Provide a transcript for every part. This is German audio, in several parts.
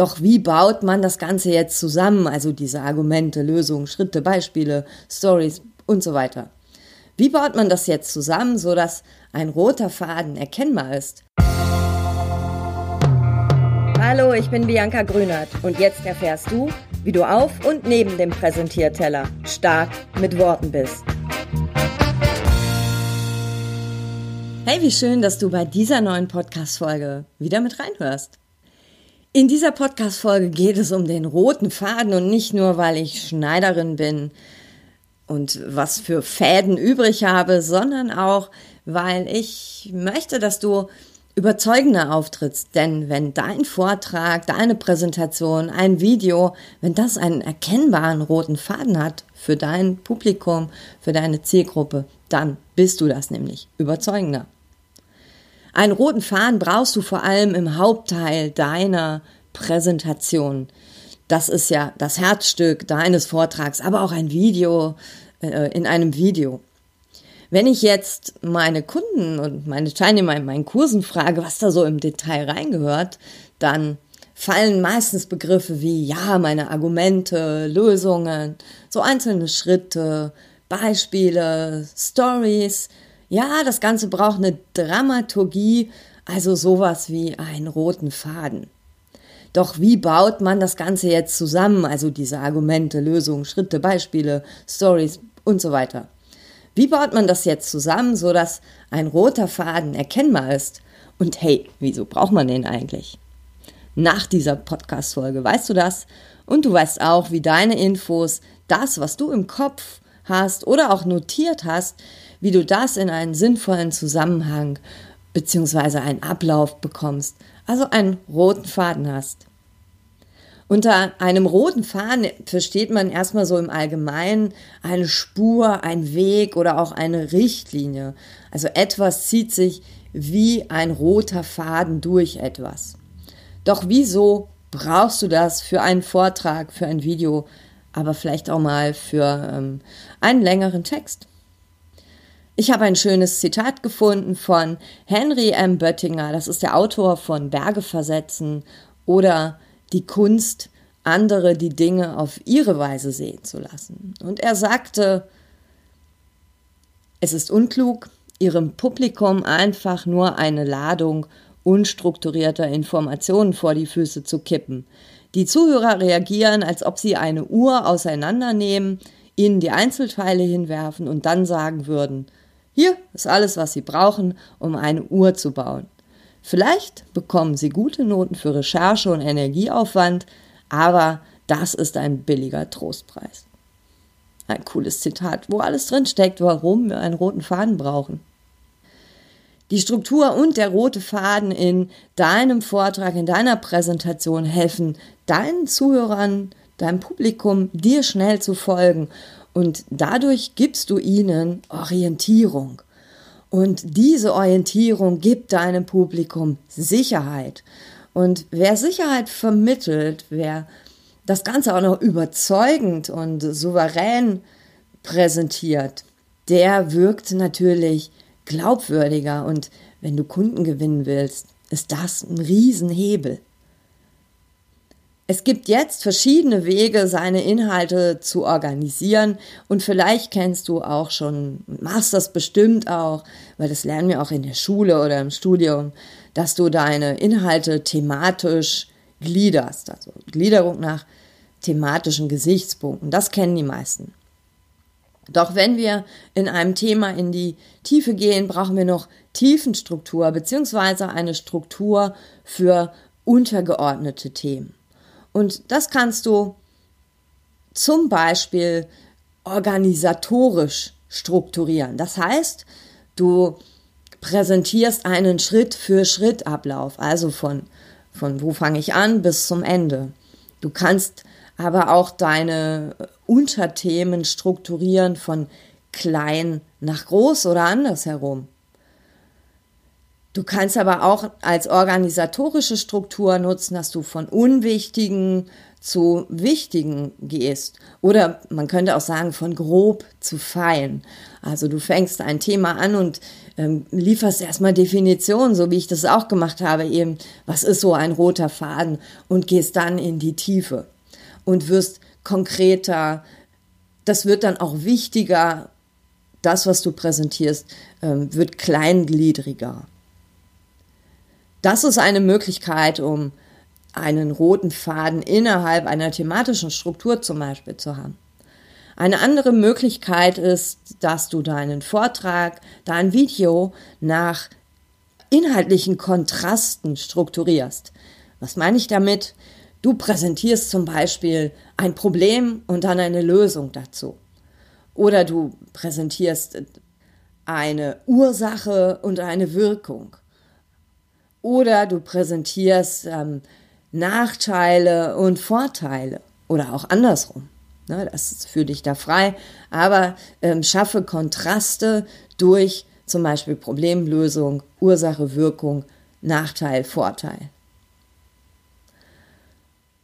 Doch wie baut man das Ganze jetzt zusammen? Also diese Argumente, Lösungen, Schritte, Beispiele, Stories und so weiter. Wie baut man das jetzt zusammen, sodass ein roter Faden erkennbar ist? Hallo, ich bin Bianca Grünert und jetzt erfährst du, wie du auf und neben dem Präsentierteller stark mit Worten bist. Hey, wie schön, dass du bei dieser neuen Podcast-Folge wieder mit reinhörst. In dieser Podcast-Folge geht es um den roten Faden und nicht nur, weil ich Schneiderin bin und was für Fäden übrig habe, sondern auch, weil ich möchte, dass du überzeugender auftrittst. Denn wenn dein Vortrag, deine Präsentation, ein Video, wenn das einen erkennbaren roten Faden hat für dein Publikum, für deine Zielgruppe, dann bist du das nämlich überzeugender. Einen roten Faden brauchst du vor allem im Hauptteil deiner Präsentation. Das ist ja das Herzstück deines Vortrags, aber auch ein Video äh, in einem Video. Wenn ich jetzt meine Kunden und meine Teilnehmer in meinen Kursen frage, was da so im Detail reingehört, dann fallen meistens Begriffe wie, ja, meine Argumente, Lösungen, so einzelne Schritte, Beispiele, Stories, ja, das Ganze braucht eine Dramaturgie, also sowas wie einen roten Faden. Doch wie baut man das Ganze jetzt zusammen, also diese Argumente, Lösungen, Schritte, Beispiele, Stories und so weiter? Wie baut man das jetzt zusammen, sodass ein roter Faden erkennbar ist? Und hey, wieso braucht man den eigentlich? Nach dieser Podcast-Folge weißt du das und du weißt auch, wie deine Infos, das, was du im Kopf hast oder auch notiert hast, wie du das in einen sinnvollen Zusammenhang bzw. einen Ablauf bekommst, also einen roten Faden hast. Unter einem roten Faden versteht man erstmal so im Allgemeinen eine Spur, ein Weg oder auch eine Richtlinie. Also etwas zieht sich wie ein roter Faden durch etwas. Doch wieso brauchst du das für einen Vortrag, für ein Video, aber vielleicht auch mal für ähm, einen längeren Text? Ich habe ein schönes Zitat gefunden von Henry M. Böttinger, das ist der Autor von Berge versetzen oder die Kunst, andere die Dinge auf ihre Weise sehen zu lassen. Und er sagte, es ist unklug, ihrem Publikum einfach nur eine Ladung unstrukturierter Informationen vor die Füße zu kippen. Die Zuhörer reagieren, als ob sie eine Uhr auseinandernehmen, ihnen die Einzelteile hinwerfen und dann sagen würden, hier ist alles, was Sie brauchen, um eine Uhr zu bauen. Vielleicht bekommen Sie gute Noten für Recherche und Energieaufwand, aber das ist ein billiger Trostpreis. Ein cooles Zitat, wo alles drin steckt, warum wir einen roten Faden brauchen. Die Struktur und der rote Faden in deinem Vortrag, in deiner Präsentation helfen deinen Zuhörern, deinem Publikum, dir schnell zu folgen und dadurch gibst du ihnen Orientierung. Und diese Orientierung gibt deinem Publikum Sicherheit. Und wer Sicherheit vermittelt, wer das Ganze auch noch überzeugend und souverän präsentiert, der wirkt natürlich glaubwürdiger. Und wenn du Kunden gewinnen willst, ist das ein Riesenhebel. Es gibt jetzt verschiedene Wege, seine Inhalte zu organisieren und vielleicht kennst du auch schon, machst das bestimmt auch, weil das lernen wir auch in der Schule oder im Studium, dass du deine Inhalte thematisch gliederst, also Gliederung nach thematischen Gesichtspunkten. Das kennen die meisten. Doch wenn wir in einem Thema in die Tiefe gehen, brauchen wir noch Tiefenstruktur beziehungsweise eine Struktur für untergeordnete Themen. Und das kannst du zum Beispiel organisatorisch strukturieren. Das heißt, du präsentierst einen Schritt für Schritt Ablauf, also von, von wo fange ich an bis zum Ende. Du kannst aber auch deine Unterthemen strukturieren von klein nach groß oder andersherum. Du kannst aber auch als organisatorische Struktur nutzen, dass du von unwichtigen zu wichtigen gehst. Oder man könnte auch sagen, von grob zu fein. Also du fängst ein Thema an und ähm, lieferst erstmal Definitionen, so wie ich das auch gemacht habe, eben, was ist so ein roter Faden und gehst dann in die Tiefe und wirst konkreter. Das wird dann auch wichtiger. Das, was du präsentierst, ähm, wird kleingliedriger. Das ist eine Möglichkeit, um einen roten Faden innerhalb einer thematischen Struktur zum Beispiel zu haben. Eine andere Möglichkeit ist, dass du deinen Vortrag, dein Video nach inhaltlichen Kontrasten strukturierst. Was meine ich damit? Du präsentierst zum Beispiel ein Problem und dann eine Lösung dazu. Oder du präsentierst eine Ursache und eine Wirkung. Oder du präsentierst ähm, Nachteile und Vorteile. Oder auch andersrum. Ne, das ist für dich da frei. Aber ähm, schaffe Kontraste durch zum Beispiel Problemlösung, Ursache, Wirkung, Nachteil, Vorteil.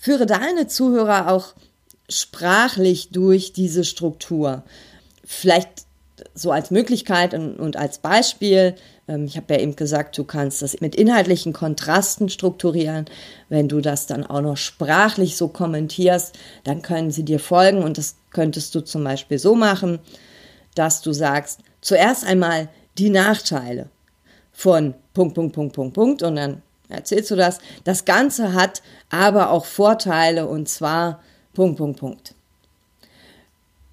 Führe deine Zuhörer auch sprachlich durch diese Struktur. Vielleicht so als Möglichkeit und, und als Beispiel, ähm, ich habe ja eben gesagt, du kannst das mit inhaltlichen Kontrasten strukturieren. Wenn du das dann auch noch sprachlich so kommentierst, dann können sie dir folgen und das könntest du zum Beispiel so machen, dass du sagst, zuerst einmal die Nachteile von Punkt, Punkt, Punkt, Punkt, Punkt und dann erzählst du das. Das Ganze hat aber auch Vorteile und zwar Punkt, Punkt, Punkt.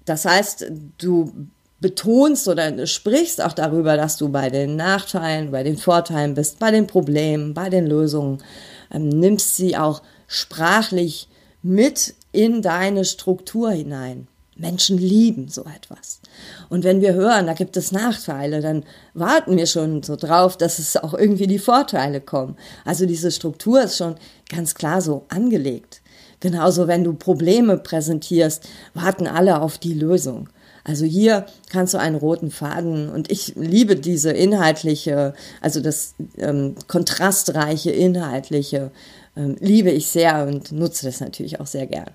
Das heißt, du betonst oder sprichst auch darüber, dass du bei den Nachteilen, bei den Vorteilen bist, bei den Problemen, bei den Lösungen, ähm, nimmst sie auch sprachlich mit in deine Struktur hinein. Menschen lieben so etwas. Und wenn wir hören, da gibt es Nachteile, dann warten wir schon so drauf, dass es auch irgendwie die Vorteile kommen. Also diese Struktur ist schon ganz klar so angelegt. Genauso, wenn du Probleme präsentierst, warten alle auf die Lösung. Also hier kannst du einen roten Faden und ich liebe diese inhaltliche, also das ähm, kontrastreiche inhaltliche, ähm, liebe ich sehr und nutze das natürlich auch sehr gern.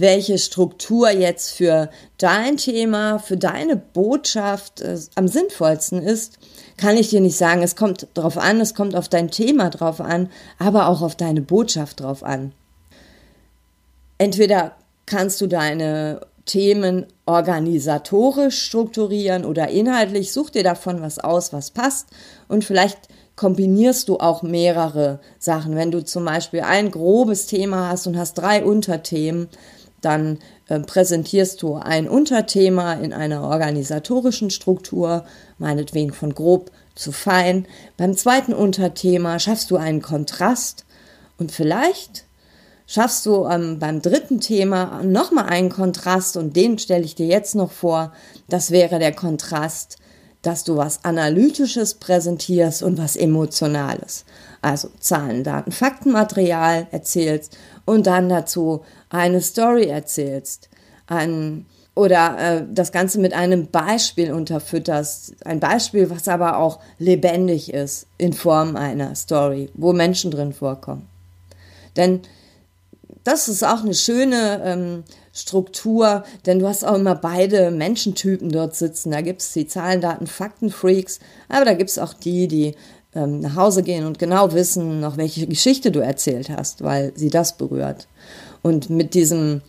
Welche Struktur jetzt für dein Thema, für deine Botschaft äh, am sinnvollsten ist, kann ich dir nicht sagen. Es kommt drauf an, es kommt auf dein Thema drauf an, aber auch auf deine Botschaft drauf an. Entweder kannst du deine Themen organisatorisch strukturieren oder inhaltlich. Such dir davon was aus, was passt und vielleicht kombinierst du auch mehrere Sachen. Wenn du zum Beispiel ein grobes Thema hast und hast drei Unterthemen, dann äh, präsentierst du ein Unterthema in einer organisatorischen Struktur, meinetwegen von grob zu fein. Beim zweiten Unterthema schaffst du einen Kontrast und vielleicht schaffst du ähm, beim dritten Thema nochmal einen Kontrast und den stelle ich dir jetzt noch vor. Das wäre der Kontrast, dass du was Analytisches präsentierst und was Emotionales. Also Zahlen, Daten, Faktenmaterial erzählst und dann dazu eine Story erzählst. Ein, oder äh, das Ganze mit einem Beispiel unterfütterst. Ein Beispiel, was aber auch lebendig ist in Form einer Story, wo Menschen drin vorkommen. Denn das ist auch eine schöne ähm, Struktur, denn du hast auch immer beide Menschentypen dort sitzen. Da gibt es die Zahlen, Daten, Fakten-Freaks, aber da gibt es auch die, die ähm, nach Hause gehen und genau wissen, noch welche Geschichte du erzählt hast, weil sie das berührt. Und mit diesem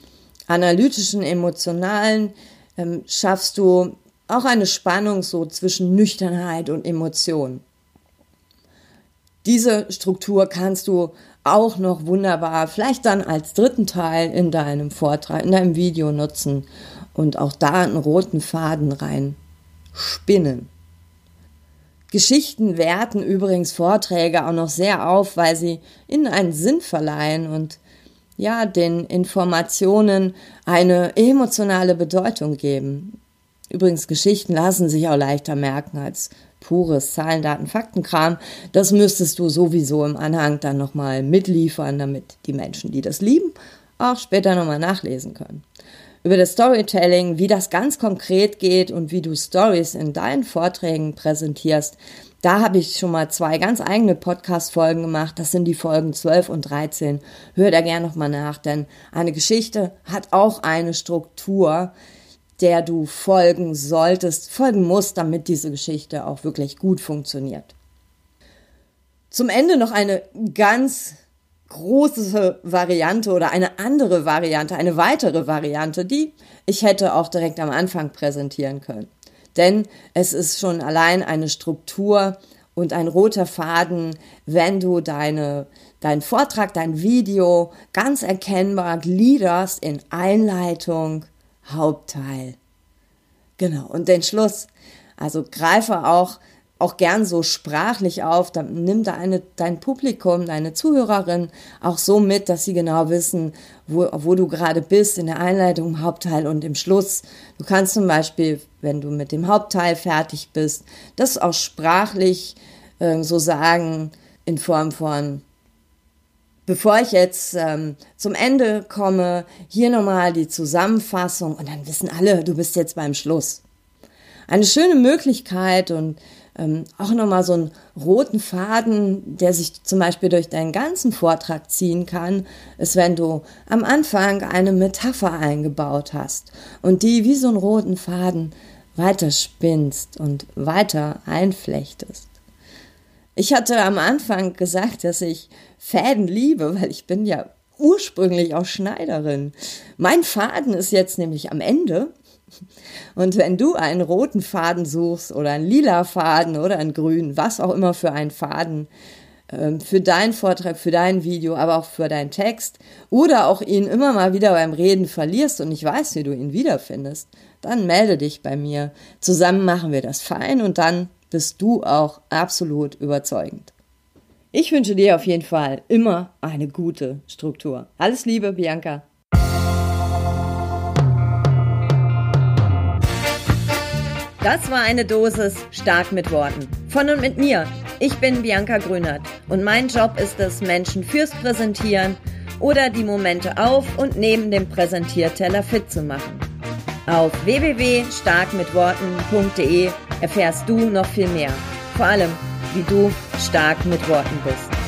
analytischen, emotionalen ähm, schaffst du auch eine Spannung so zwischen Nüchternheit und Emotion. Diese Struktur kannst du auch noch wunderbar, vielleicht dann als dritten Teil in deinem Vortrag, in deinem Video nutzen und auch da einen roten Faden rein spinnen. Geschichten werten übrigens Vorträge auch noch sehr auf, weil sie ihnen einen Sinn verleihen und ja, den Informationen eine emotionale Bedeutung geben. Übrigens, Geschichten lassen sich auch leichter merken als pures Zahlen, Daten, Faktenkram. Das müsstest du sowieso im Anhang dann nochmal mitliefern, damit die Menschen, die das lieben, auch später nochmal nachlesen können. Über das Storytelling, wie das ganz konkret geht und wie du Stories in deinen Vorträgen präsentierst, da habe ich schon mal zwei ganz eigene Podcast-Folgen gemacht. Das sind die Folgen 12 und 13. Hör da gerne nochmal nach, denn eine Geschichte hat auch eine Struktur, der du folgen solltest, folgen musst, damit diese Geschichte auch wirklich gut funktioniert. Zum Ende noch eine ganz große Variante oder eine andere Variante, eine weitere Variante, die ich hätte auch direkt am Anfang präsentieren können. Denn es ist schon allein eine Struktur und ein roter Faden, wenn du deine, deinen Vortrag, dein Video ganz erkennbar gliederst in Einleitung, Hauptteil. Genau, und den Schluss. Also greife auch auch gern so sprachlich auf, dann nimm deine, dein Publikum, deine Zuhörerin auch so mit, dass sie genau wissen, wo, wo du gerade bist in der Einleitung, im Hauptteil und im Schluss. Du kannst zum Beispiel, wenn du mit dem Hauptteil fertig bist, das auch sprachlich äh, so sagen in Form von Bevor ich jetzt ähm, zum Ende komme, hier nochmal die Zusammenfassung und dann wissen alle, du bist jetzt beim Schluss. Eine schöne Möglichkeit und ähm, auch nochmal so einen roten Faden, der sich zum Beispiel durch deinen ganzen Vortrag ziehen kann, ist, wenn du am Anfang eine Metapher eingebaut hast und die wie so einen roten Faden weiter spinnst und weiter einflechtest. Ich hatte am Anfang gesagt, dass ich Fäden liebe, weil ich bin ja ursprünglich auch Schneiderin. Mein Faden ist jetzt nämlich am Ende und wenn du einen roten Faden suchst oder einen lila Faden oder einen grünen, was auch immer für einen Faden, ähm, für deinen Vortrag, für dein Video, aber auch für deinen Text oder auch ihn immer mal wieder beim Reden verlierst und nicht weißt, wie du ihn wiederfindest, dann melde dich bei mir. Zusammen machen wir das fein und dann bist du auch absolut überzeugend. Ich wünsche dir auf jeden Fall immer eine gute Struktur. Alles Liebe, Bianca. Das war eine Dosis stark mit Worten. Von und mit mir. Ich bin Bianca Grünert und mein Job ist es, Menschen fürs Präsentieren oder die Momente auf und neben dem Präsentierteller fit zu machen. Auf www.starkmitworten.de erfährst du noch viel mehr. Vor allem, wie du stark mit Worten bist.